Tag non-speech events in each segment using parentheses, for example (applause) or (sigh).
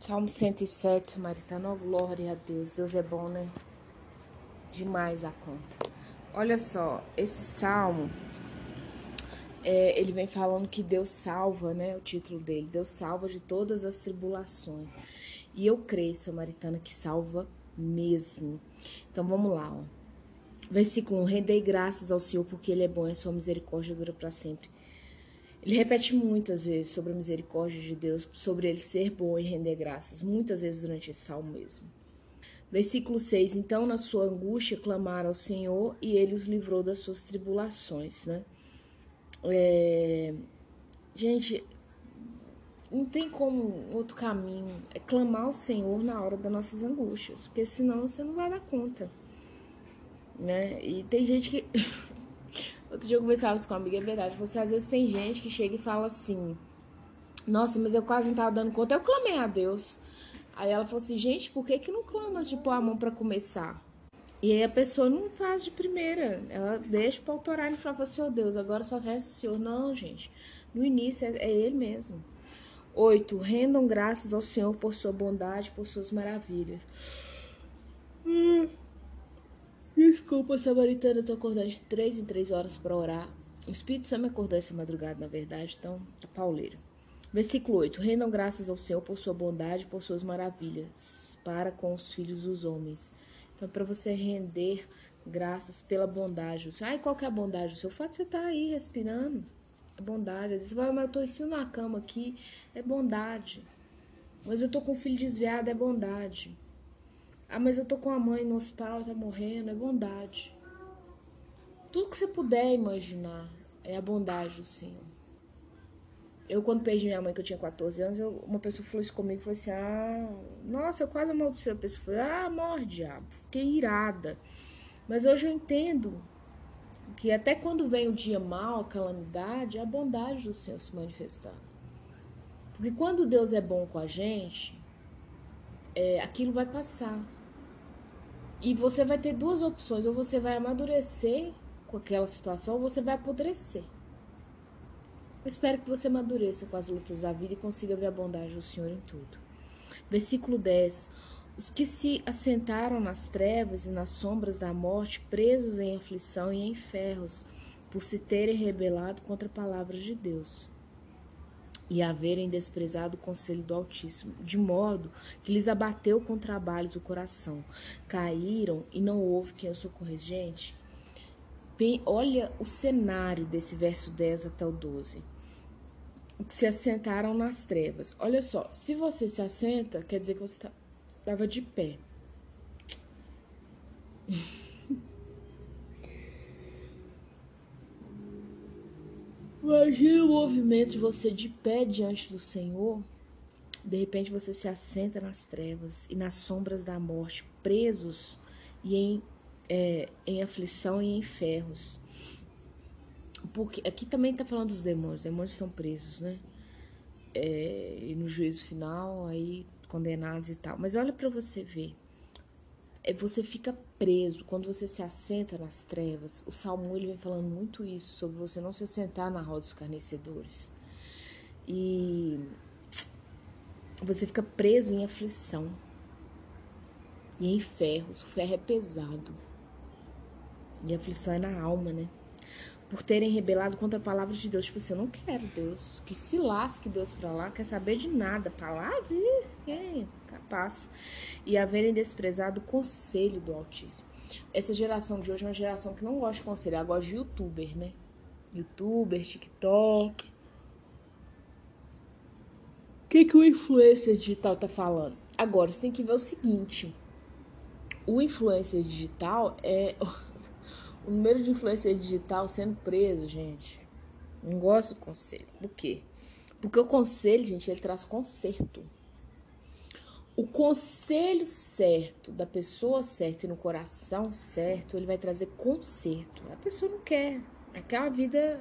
Salmo 107, Samaritano, oh, glória a Deus. Deus é bom, né? Demais a conta. Olha só, esse salmo, é, ele vem falando que Deus salva, né? O título dele, Deus salva de todas as tribulações. E eu creio, Samaritana, que salva mesmo. Então vamos lá, ó. Versículo 1: Rendei graças ao Senhor porque Ele é bom e a sua misericórdia dura para sempre. Ele repete muitas vezes sobre a misericórdia de Deus, sobre ele ser bom e render graças, muitas vezes durante esse salmo mesmo. Versículo 6: Então, na sua angústia, clamaram ao Senhor e ele os livrou das suas tribulações, né? É... Gente, não tem como outro caminho. É clamar ao Senhor na hora das nossas angústias, porque senão você não vai dar conta, né? E tem gente que. (laughs) Outro dia eu conversava com uma amiga, é verdade. Você às vezes tem gente que chega e fala assim: Nossa, mas eu quase não tava dando conta. Eu clamei a Deus. Aí ela falou assim: Gente, por que, que não clama de pôr a mão para começar? E aí a pessoa não faz de primeira. Ela deixa para autorar e fala assim: Oh Deus, agora só resta o Senhor. Não, gente. No início é, é Ele mesmo. Oito, rendam graças ao Senhor por sua bondade, por suas maravilhas. Hum. Desculpa, Samaritana, eu tô acordando de três em três horas para orar. O Espírito Santo me acordou essa madrugada, na verdade, então tá pauleiro. Versículo 8: Rendam graças ao Senhor por sua bondade, por suas maravilhas, para com os filhos dos homens. Então, para você render graças pela bondade. Ai, qual que é a bondade? O seu fato de você estar tá aí respirando. É bondade. Às vezes você vai, mas eu tô em cima na cama aqui. É bondade. Mas eu tô com o filho desviado. É bondade. Ah, mas eu tô com a mãe no hospital, tá morrendo. É bondade. Tudo que você puder imaginar é a bondade do Senhor. Eu, quando perdi minha mãe, que eu tinha 14 anos, eu, uma pessoa falou isso comigo, falou assim, ah, nossa, eu quase amaldiçoei. A pessoa falou, ah, morre, diabo. Fiquei irada. Mas hoje eu entendo que até quando vem o dia mal, a calamidade, é a bondade do Senhor se manifestar. Porque quando Deus é bom com a gente, é, aquilo vai passar. E você vai ter duas opções: ou você vai amadurecer com aquela situação, ou você vai apodrecer. Eu espero que você amadureça com as lutas da vida e consiga ver a bondade do Senhor em tudo. Versículo 10. Os que se assentaram nas trevas e nas sombras da morte, presos em aflição e em ferros, por se terem rebelado contra a palavra de Deus e haverem desprezado o conselho do Altíssimo, de modo que lhes abateu com trabalhos o coração. Caíram e não houve quem os socorresse. Gente, olha o cenário desse verso 10 até o 12. Que se assentaram nas trevas. Olha só, se você se assenta, quer dizer que você estava tá, de pé. Imagina o movimento de você de pé diante do Senhor. De repente você se assenta nas trevas e nas sombras da morte, presos e em, é, em aflição e em ferros. Porque aqui também está falando dos demônios, os demônios são presos, né? É, e no juízo final, aí condenados e tal. Mas olha para você ver é você fica preso quando você se assenta nas trevas. O Salmo ele vem falando muito isso sobre você não se assentar na roda dos carnecedores. E você fica preso em aflição e em ferros. O ferro é pesado. E a aflição é na alma, né? Por terem rebelado contra a palavra de Deus. Tipo assim, eu não quero Deus. Que se lasque Deus pra lá, quer saber de nada. Palavra, é capaz e haverem desprezado o conselho do Altíssimo. Essa geração de hoje é uma geração que não gosta de conselho, ela gosta de youtuber, né? Youtuber, TikTok. O que, que o influencer digital tá falando? Agora, você tem que ver o seguinte: o influencer digital é. (laughs) O número de influencer digital sendo preso, gente. Não gosto do conselho. Por quê? Porque o conselho, gente, ele traz conserto o conselho certo da pessoa certa e no coração certo, ele vai trazer conserto. A pessoa não quer, aquela vida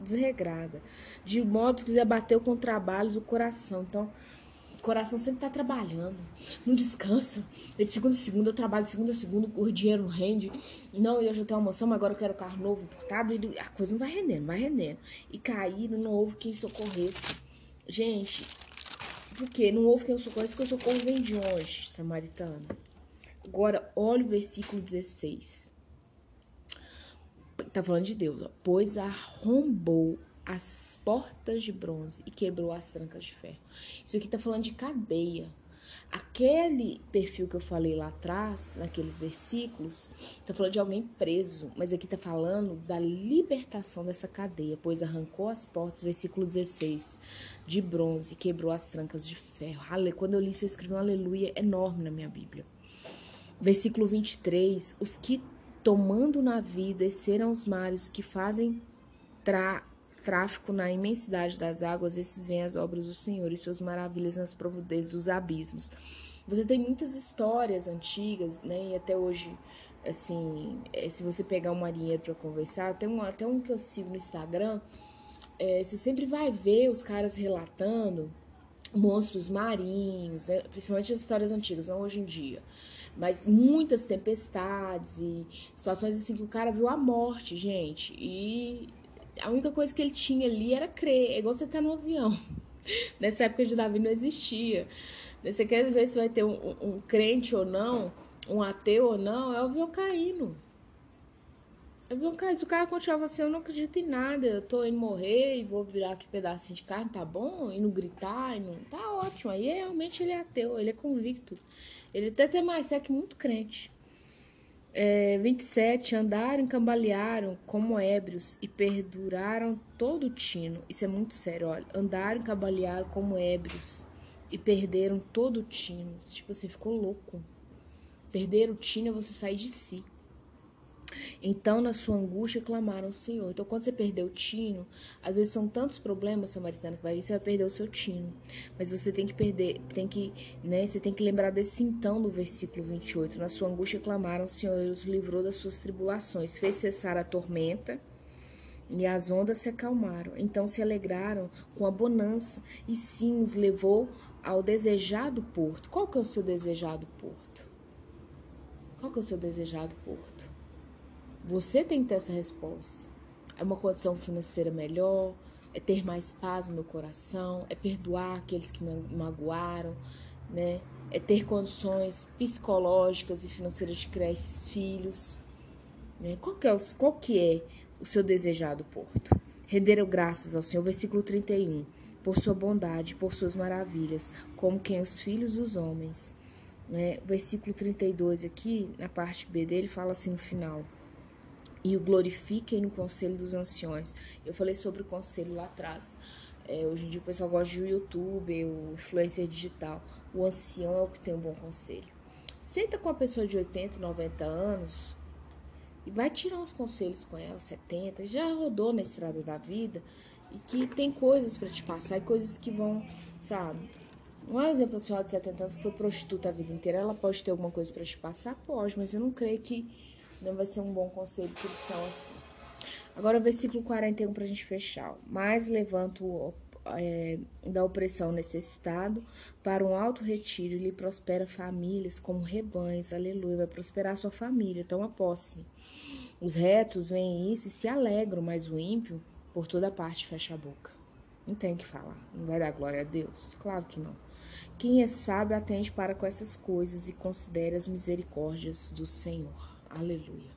desregrada, de modo que debateu com trabalhos o coração. Então, o coração sempre está trabalhando, não descansa. De segunda a segunda eu trabalho, de segunda a segunda o dinheiro não rende. Não, eu já tenho uma mas agora eu quero carro novo importado. E a coisa não vai rendendo, vai rendendo. E caíram, não houve quem socorresse. Gente, Porque não houve quem eu socorro, que eu socorro vem de onde, samaritano? Agora, olha o versículo 16. Tá falando de Deus, ó. Pois arrombou as portas de bronze e quebrou as trancas de ferro. Isso aqui tá falando de cadeia. Aquele perfil que eu falei lá atrás, naqueles versículos, está falando de alguém preso, mas aqui está falando da libertação dessa cadeia, pois arrancou as portas, versículo 16, de bronze, quebrou as trancas de ferro. Quando eu li isso, eu escrevi um aleluia enorme na minha Bíblia. Versículo 23, os que tomando na vida desceram os mares que fazem tra tráfico na imensidade das águas, esses vêm as obras do Senhor e suas maravilhas nas profundezas dos abismos. Você tem muitas histórias antigas, né? E até hoje, assim, é, se você pegar um marinheiro para conversar, tem um, até um que eu sigo no Instagram, é, você sempre vai ver os caras relatando monstros marinhos, né? principalmente as histórias antigas, não hoje em dia. Mas muitas tempestades e situações assim que o cara viu a morte, gente. E a única coisa que ele tinha ali era crer. É igual você tá no avião. (laughs) Nessa época de Davi não existia. Você quer ver se vai ter um, um, um crente ou não, um ateu ou não, é o avião caindo. É o avião caindo. Se o cara continuava assim, eu não acredito em nada, eu tô indo morrer e vou virar aqui pedacinho de carne, tá bom? E não gritar, e não... tá ótimo. Aí realmente ele é ateu, ele é convicto. Ele até tem mais é que muito crente. É, 27. Andaram, cambalearam como ébrios e perduraram todo o tino. Isso é muito sério, olha. Andaram, cambalearam como ébrios e perderam todo o tino. Tipo assim, ficou louco. Perder o tino é você sair de si. Então, na sua angústia, clamaram ao Senhor. Então, quando você perdeu o tino, às vezes são tantos problemas, samaritano, que vai vir, você vai perder o seu tino. Mas você tem que perder, tem que, né, você tem que lembrar desse então do versículo 28. Na sua angústia, clamaram ao Senhor e os livrou das suas tribulações. Fez cessar a tormenta e as ondas se acalmaram. Então se alegraram com a bonança e sim os levou ao desejado porto. Qual que é o seu desejado porto? Qual que é o seu desejado porto? Você tem que ter essa resposta. É uma condição financeira melhor, é ter mais paz no meu coração, é perdoar aqueles que me magoaram, né? É ter condições psicológicas e financeiras de criar esses filhos. Né? Qual, que é o, qual que é o seu desejado porto? Renderam graças ao Senhor, versículo 31, por sua bondade, por suas maravilhas, como quem os filhos dos homens. Né? Versículo 32 aqui, na parte B dele, fala assim no final e o glorifiquem no conselho dos anciões. Eu falei sobre o conselho lá atrás. É, hoje em dia o pessoal gosta do YouTube, o influencer digital. O ancião é o que tem um bom conselho. Senta com uma pessoa de 80, 90 anos e vai tirar uns conselhos com ela, 70, já rodou na estrada da vida e que tem coisas para te passar e coisas que vão, sabe? Um exemplo, a senhora de 70 anos que foi prostituta a vida inteira, ela pode ter alguma coisa para te passar? Pode, mas eu não creio que não vai ser um bom conselho cristão assim. Agora, o versículo 41 para a gente fechar. Mas levanto é, da opressão necessitado para um alto retiro e lhe prospera famílias como rebanhos. Aleluia. Vai prosperar sua família. Toma posse. Os retos veem isso e se alegram, mas o ímpio, por toda parte, fecha a boca. Não tem o que falar. Não vai dar glória a Deus? Claro que não. Quem é sábio atende para com essas coisas e considera as misericórdias do Senhor. Aleluia.